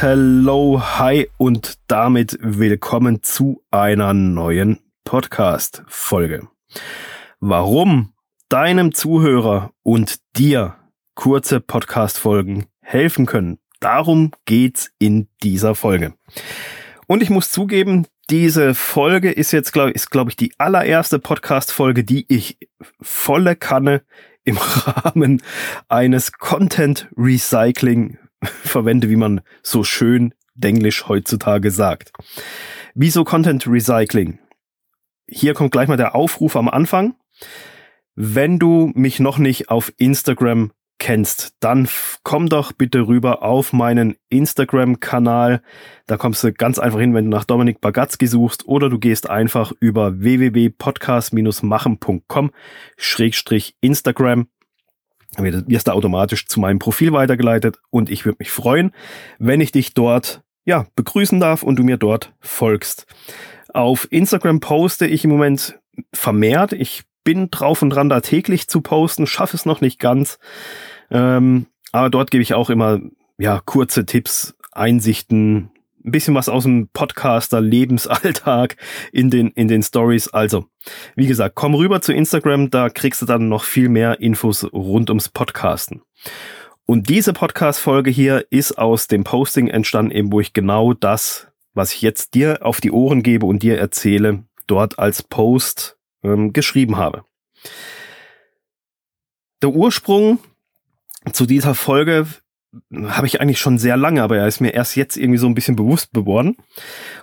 hello, hi und damit willkommen zu einer neuen Podcast-Folge. Warum deinem Zuhörer und dir kurze Podcast-Folgen helfen können, darum geht's in dieser Folge. Und ich muss zugeben, diese Folge ist jetzt, glaube ich, ist, ich, die allererste Podcast-Folge, die ich volle Kanne im Rahmen eines Content Recycling verwende, wie man so schön Denglisch heutzutage sagt. Wieso Content Recycling? Hier kommt gleich mal der Aufruf am Anfang. Wenn du mich noch nicht auf Instagram kennst, dann komm doch bitte rüber auf meinen Instagram-Kanal. Da kommst du ganz einfach hin, wenn du nach Dominik Bagatzki suchst oder du gehst einfach über www.podcast-machen.com Instagram. Wirst da automatisch zu meinem Profil weitergeleitet und ich würde mich freuen, wenn ich dich dort ja, begrüßen darf und du mir dort folgst. Auf Instagram poste ich im Moment vermehrt. Ich bin drauf und dran, da täglich zu posten, schaffe es noch nicht ganz. Ähm, aber dort gebe ich auch immer ja kurze Tipps, Einsichten, ein bisschen was aus dem Podcaster Lebensalltag in den in den Stories. Also, wie gesagt, komm rüber zu Instagram, da kriegst du dann noch viel mehr Infos rund ums Podcasten. Und diese Podcast Folge hier ist aus dem Posting entstanden, eben wo ich genau das, was ich jetzt dir auf die Ohren gebe und dir erzähle, dort als Post ähm, geschrieben habe. Der Ursprung zu dieser Folge habe ich eigentlich schon sehr lange, aber er ist mir erst jetzt irgendwie so ein bisschen bewusst geworden.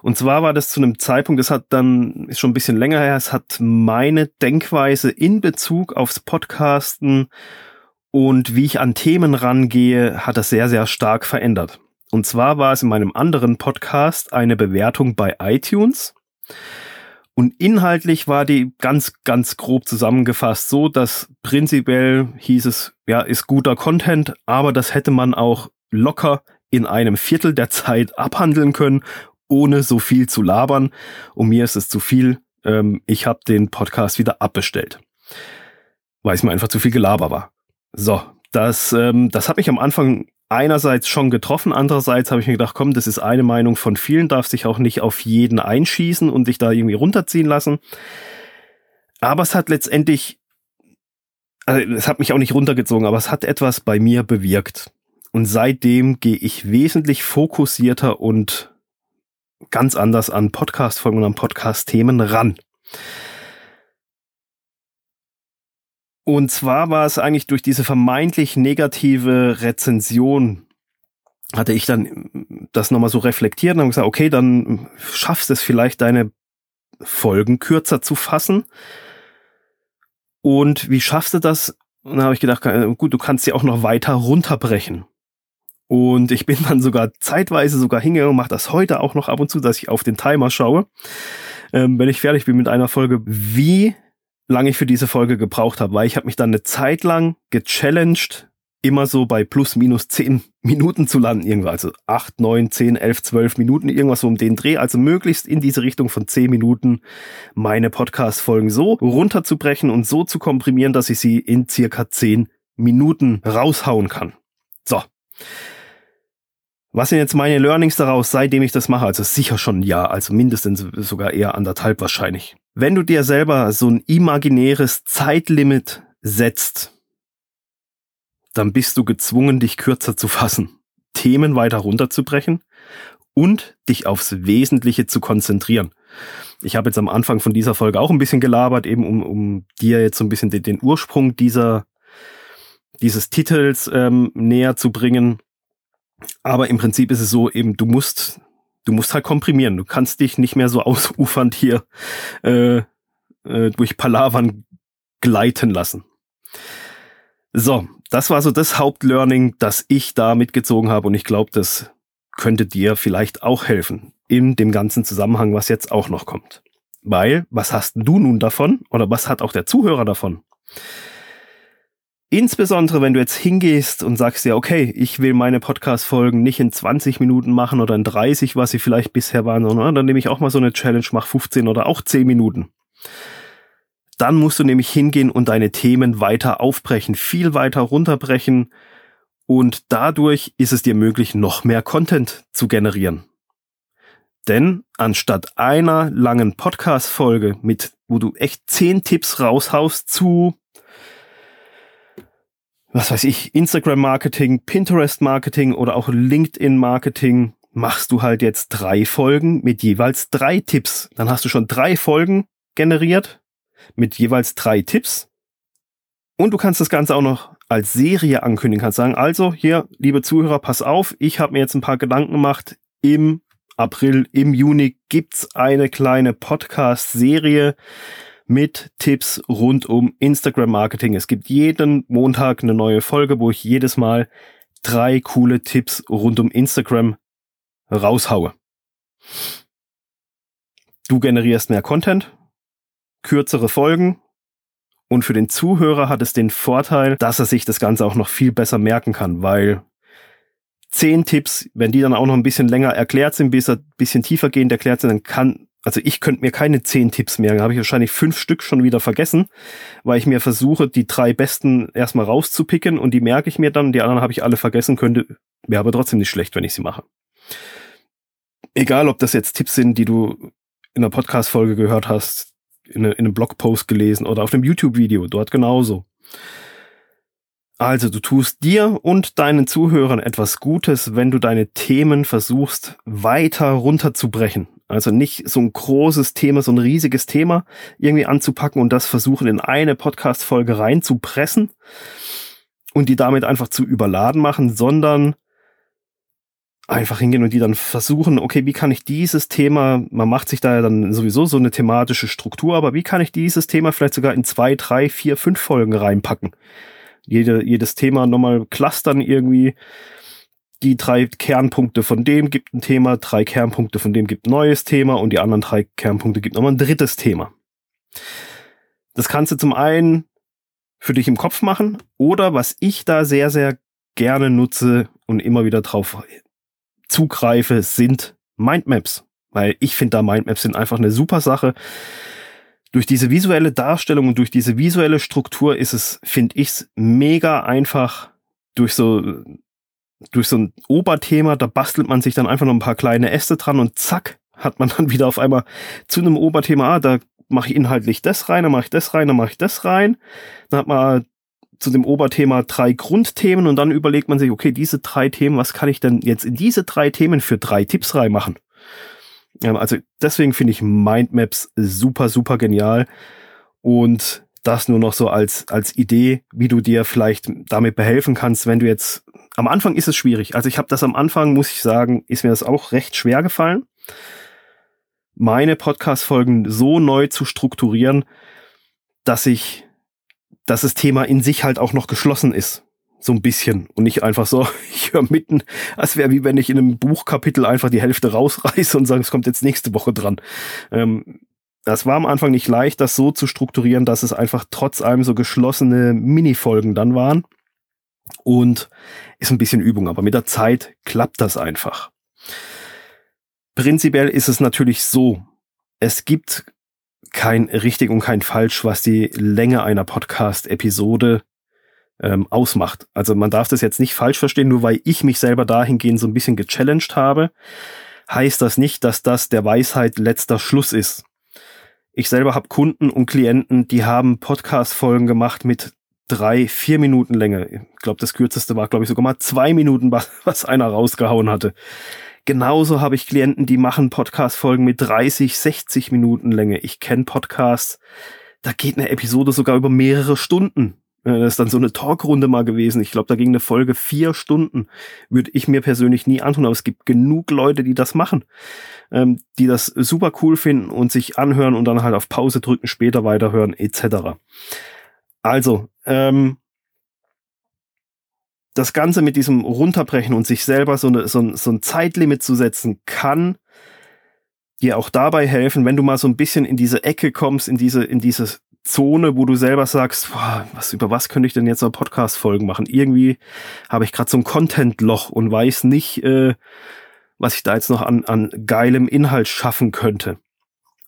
Und zwar war das zu einem Zeitpunkt, das hat dann, ist schon ein bisschen länger her, es hat meine Denkweise in Bezug aufs Podcasten und wie ich an Themen rangehe, hat das sehr, sehr stark verändert. Und zwar war es in meinem anderen Podcast eine Bewertung bei iTunes. Und inhaltlich war die ganz, ganz grob zusammengefasst so, dass prinzipiell hieß es, ja, ist guter Content, aber das hätte man auch locker in einem Viertel der Zeit abhandeln können, ohne so viel zu labern. Und mir ist es zu viel. Ähm, ich habe den Podcast wieder abbestellt, weil es mir einfach zu viel Gelaber war. So, das, ähm, das hat mich am Anfang einerseits schon getroffen, andererseits habe ich mir gedacht, komm, das ist eine Meinung von vielen, darf sich auch nicht auf jeden einschießen und dich da irgendwie runterziehen lassen. Aber es hat letztendlich, also es hat mich auch nicht runtergezogen, aber es hat etwas bei mir bewirkt. Und seitdem gehe ich wesentlich fokussierter und ganz anders an Podcast-Folgen und an Podcast-Themen ran. Und zwar war es eigentlich durch diese vermeintlich negative Rezension, hatte ich dann das nochmal so reflektiert und habe gesagt, okay, dann schaffst es vielleicht deine Folgen kürzer zu fassen. Und wie schaffst du das? Und dann habe ich gedacht, gut, du kannst sie auch noch weiter runterbrechen. Und ich bin dann sogar zeitweise sogar hingegangen mache das heute auch noch ab und zu, dass ich auf den Timer schaue, ähm, wenn ich fertig bin mit einer Folge, wie lange ich für diese Folge gebraucht habe, weil ich habe mich dann eine Zeit lang gechallenged, immer so bei plus minus zehn Minuten zu landen, irgendwas, also acht, neun, zehn, elf, zwölf Minuten, irgendwas so um den Dreh, also möglichst in diese Richtung von zehn Minuten meine Podcast-Folgen so runterzubrechen und so zu komprimieren, dass ich sie in circa zehn Minuten raushauen kann. So. Was sind jetzt meine Learnings daraus, seitdem ich das mache? Also sicher schon ein Jahr, also mindestens sogar eher anderthalb wahrscheinlich. Wenn du dir selber so ein imaginäres Zeitlimit setzt, dann bist du gezwungen, dich kürzer zu fassen, Themen weiter runterzubrechen und dich aufs Wesentliche zu konzentrieren. Ich habe jetzt am Anfang von dieser Folge auch ein bisschen gelabert, eben um, um dir jetzt so ein bisschen den, den Ursprung dieser, dieses Titels ähm, näher zu bringen. Aber im Prinzip ist es so, eben, du musst, du musst halt komprimieren. Du kannst dich nicht mehr so ausufernd hier äh, äh, durch Palavern gleiten lassen. So, das war so das Hauptlearning, das ich da mitgezogen habe und ich glaube, das könnte dir vielleicht auch helfen in dem ganzen Zusammenhang, was jetzt auch noch kommt. Weil, was hast du nun davon oder was hat auch der Zuhörer davon? Insbesondere, wenn du jetzt hingehst und sagst ja, okay, ich will meine Podcast-Folgen nicht in 20 Minuten machen oder in 30, was sie vielleicht bisher waren, sondern dann nehme ich auch mal so eine Challenge, mach 15 oder auch 10 Minuten. Dann musst du nämlich hingehen und deine Themen weiter aufbrechen, viel weiter runterbrechen Und dadurch ist es dir möglich, noch mehr Content zu generieren. Denn anstatt einer langen Podcast-Folge mit, wo du echt zehn Tipps raushaust zu, was weiß ich, Instagram-Marketing, Pinterest-Marketing oder auch LinkedIn-Marketing, machst du halt jetzt drei Folgen mit jeweils drei Tipps. Dann hast du schon drei Folgen generiert mit jeweils drei Tipps. Und du kannst das Ganze auch noch als Serie ankündigen. Kannst sagen, also hier, liebe Zuhörer, pass auf, ich habe mir jetzt ein paar Gedanken gemacht. Im April, im Juni gibt's eine kleine Podcast-Serie mit Tipps rund um Instagram-Marketing. Es gibt jeden Montag eine neue Folge, wo ich jedes Mal drei coole Tipps rund um Instagram raushaue. Du generierst mehr Content, kürzere Folgen und für den Zuhörer hat es den Vorteil, dass er sich das Ganze auch noch viel besser merken kann, weil zehn Tipps, wenn die dann auch noch ein bisschen länger erklärt sind, bis ein bisschen tiefergehend erklärt sind, dann kann, also ich könnte mir keine zehn Tipps merken, habe ich wahrscheinlich fünf Stück schon wieder vergessen, weil ich mir versuche, die drei besten erstmal rauszupicken und die merke ich mir dann, die anderen habe ich alle vergessen, könnte, wäre aber trotzdem nicht schlecht, wenn ich sie mache. Egal, ob das jetzt Tipps sind, die du in einer Podcast-Folge gehört hast, in, in einem Blogpost gelesen oder auf einem YouTube-Video, dort genauso. Also du tust dir und deinen Zuhörern etwas Gutes, wenn du deine Themen versuchst weiter runterzubrechen. Also nicht so ein großes Thema, so ein riesiges Thema irgendwie anzupacken und das versuchen in eine Podcast-Folge reinzupressen und die damit einfach zu überladen machen, sondern einfach hingehen und die dann versuchen, okay, wie kann ich dieses Thema, man macht sich da ja dann sowieso so eine thematische Struktur, aber wie kann ich dieses Thema vielleicht sogar in zwei, drei, vier, fünf Folgen reinpacken? Jede, jedes Thema nochmal clustern irgendwie. Die drei Kernpunkte von dem gibt ein Thema, drei Kernpunkte von dem gibt ein neues Thema und die anderen drei Kernpunkte gibt nochmal ein drittes Thema. Das kannst du zum einen für dich im Kopf machen oder was ich da sehr, sehr gerne nutze und immer wieder drauf zugreife, sind Mindmaps. Weil ich finde da Mindmaps sind einfach eine super Sache. Durch diese visuelle Darstellung und durch diese visuelle Struktur ist es, finde ich, mega einfach durch so durch so ein Oberthema, da bastelt man sich dann einfach noch ein paar kleine Äste dran und zack, hat man dann wieder auf einmal zu einem Oberthema, ah, da mache ich inhaltlich das rein, dann mache ich das rein, dann mache ich das rein. Dann hat man zu dem Oberthema drei Grundthemen und dann überlegt man sich, okay, diese drei Themen, was kann ich denn jetzt in diese drei Themen für drei Tipps reinmachen? Also deswegen finde ich Mindmaps super, super genial. Und das nur noch so als, als Idee, wie du dir vielleicht damit behelfen kannst, wenn du jetzt, am Anfang ist es schwierig. Also ich habe das am Anfang, muss ich sagen, ist mir das auch recht schwer gefallen, meine Podcast-Folgen so neu zu strukturieren, dass ich dass das Thema in sich halt auch noch geschlossen ist. So ein bisschen. Und nicht einfach so, ich höre mitten, als wäre wie wenn ich in einem Buchkapitel einfach die Hälfte rausreiße und sage, es kommt jetzt nächste Woche dran. Ähm, das war am Anfang nicht leicht, das so zu strukturieren, dass es einfach trotz allem so geschlossene Mini-Folgen dann waren. Und ist ein bisschen Übung, aber mit der Zeit klappt das einfach. Prinzipiell ist es natürlich so, es gibt kein richtig und kein falsch, was die Länge einer Podcast-Episode ähm, ausmacht. Also man darf das jetzt nicht falsch verstehen, nur weil ich mich selber dahingehend so ein bisschen gechallenged habe, heißt das nicht, dass das der Weisheit letzter Schluss ist. Ich selber habe Kunden und Klienten, die haben Podcast-Folgen gemacht mit drei, vier Minuten Länge. Ich glaube, das kürzeste war, glaube ich, sogar mal zwei Minuten, was einer rausgehauen hatte. Genauso habe ich Klienten, die machen Podcast-Folgen mit 30, 60 Minuten Länge. Ich kenne Podcasts, da geht eine Episode sogar über mehrere Stunden. Das ist dann so eine Talkrunde mal gewesen. Ich glaube, da ging eine Folge vier Stunden. Würde ich mir persönlich nie antun, aber es gibt genug Leute, die das machen, ähm, die das super cool finden und sich anhören und dann halt auf Pause drücken, später weiterhören, etc. Also, ähm, das Ganze mit diesem Runterbrechen und sich selber so, eine, so, so ein Zeitlimit zu setzen, kann dir auch dabei helfen, wenn du mal so ein bisschen in diese Ecke kommst, in diese, in diese Zone, wo du selber sagst, boah, was, über was könnte ich denn jetzt noch Podcast-Folgen machen? Irgendwie habe ich gerade so ein Content-Loch und weiß nicht, äh, was ich da jetzt noch an, an geilem Inhalt schaffen könnte.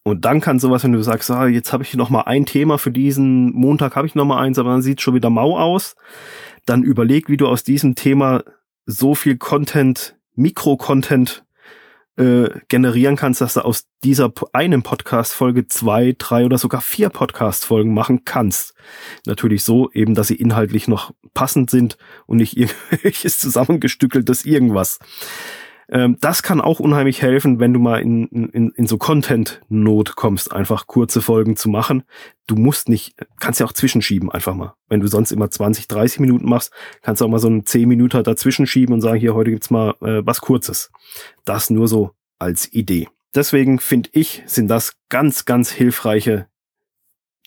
Und dann kann sowas, wenn du sagst, ah, jetzt habe ich noch mal ein Thema für diesen Montag, habe ich noch mal eins, aber dann sieht schon wieder mau aus dann überleg, wie du aus diesem Thema so viel Content, Mikro-Content äh, generieren kannst, dass du aus dieser einen Podcast-Folge zwei, drei oder sogar vier Podcast-Folgen machen kannst. Natürlich so eben, dass sie inhaltlich noch passend sind und nicht irgendwelches zusammengestückeltes irgendwas. Ähm, das kann auch unheimlich helfen, wenn du mal in, in, in so Content-Not kommst, einfach kurze Folgen zu machen. Du musst nicht, kannst ja auch zwischenschieben einfach mal. Wenn du sonst immer 20, 30 Minuten machst, kannst du auch mal so einen 10 Minuten dazwischen schieben und sagen, hier, heute gibt's mal äh, was Kurzes. Das nur so als Idee. Deswegen finde ich, sind das ganz, ganz hilfreiche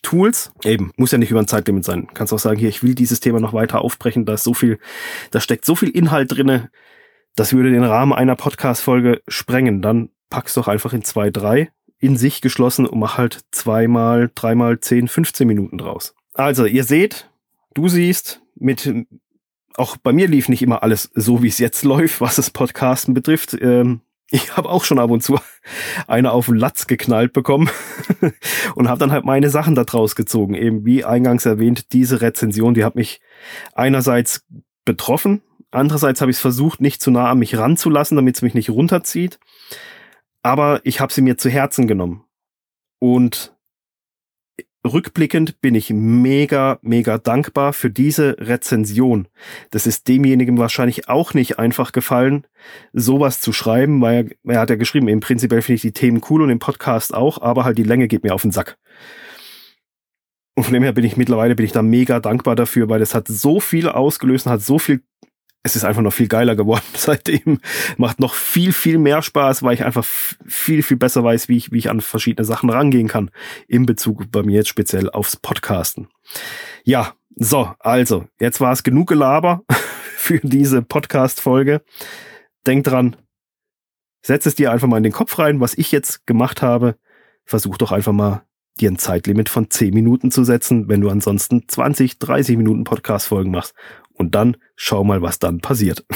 Tools. Eben, muss ja nicht über ein Zeitlimit sein. Kannst auch sagen, hier, ich will dieses Thema noch weiter aufbrechen, da ist so viel, da steckt so viel Inhalt drinne, das würde den Rahmen einer Podcast-Folge sprengen. Dann pack's doch einfach in zwei, drei in sich geschlossen und mach halt zweimal, dreimal, zehn, 15 Minuten draus. Also, ihr seht, du siehst, mit, auch bei mir lief nicht immer alles so, wie es jetzt läuft, was das Podcasten betrifft. Ähm, ich habe auch schon ab und zu eine auf den Latz geknallt bekommen und habe dann halt meine Sachen da draus gezogen. Eben wie eingangs erwähnt, diese Rezension, die hat mich einerseits betroffen, Andererseits habe ich es versucht, nicht zu nah an mich ranzulassen, damit es mich nicht runterzieht. Aber ich habe sie mir zu Herzen genommen. Und rückblickend bin ich mega, mega dankbar für diese Rezension. Das ist demjenigen wahrscheinlich auch nicht einfach gefallen, sowas zu schreiben, weil er, er hat ja geschrieben, im Prinzipiell finde ich die Themen cool und im Podcast auch, aber halt die Länge geht mir auf den Sack. Und von dem her bin ich mittlerweile bin ich da mega dankbar dafür, weil das hat so viel ausgelöst hat so viel es ist einfach noch viel geiler geworden seitdem. Macht noch viel, viel mehr Spaß, weil ich einfach viel, viel besser weiß, wie ich, wie ich an verschiedene Sachen rangehen kann. In Bezug bei mir jetzt speziell aufs Podcasten. Ja, so, also, jetzt war es genug Gelaber für diese Podcast-Folge. Denk dran, setz es dir einfach mal in den Kopf rein, was ich jetzt gemacht habe. Versuch doch einfach mal dir ein Zeitlimit von 10 Minuten zu setzen, wenn du ansonsten 20, 30 Minuten Podcast-Folgen machst und dann schau mal, was dann passiert.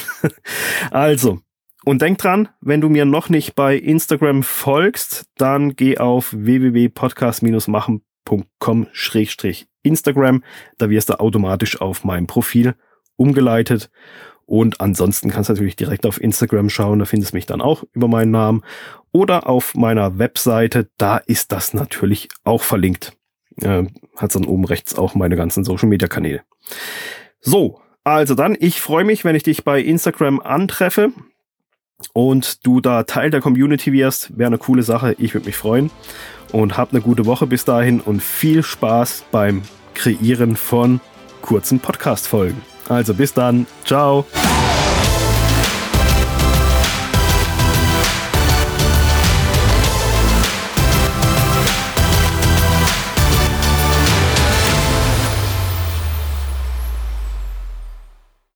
also, und denk dran, wenn du mir noch nicht bei Instagram folgst, dann geh auf www.podcast-machen.com-instagram. Da wirst du automatisch auf mein Profil umgeleitet. Und ansonsten kannst du natürlich direkt auf Instagram schauen, da findest du mich dann auch über meinen Namen. Oder auf meiner Webseite, da ist das natürlich auch verlinkt. Äh, hat dann oben rechts auch meine ganzen Social Media Kanäle. So, also dann, ich freue mich, wenn ich dich bei Instagram antreffe und du da Teil der Community wirst. Wäre eine coole Sache. Ich würde mich freuen. Und hab eine gute Woche bis dahin und viel Spaß beim Kreieren von kurzen Podcast-Folgen. Also bis dann. Ciao.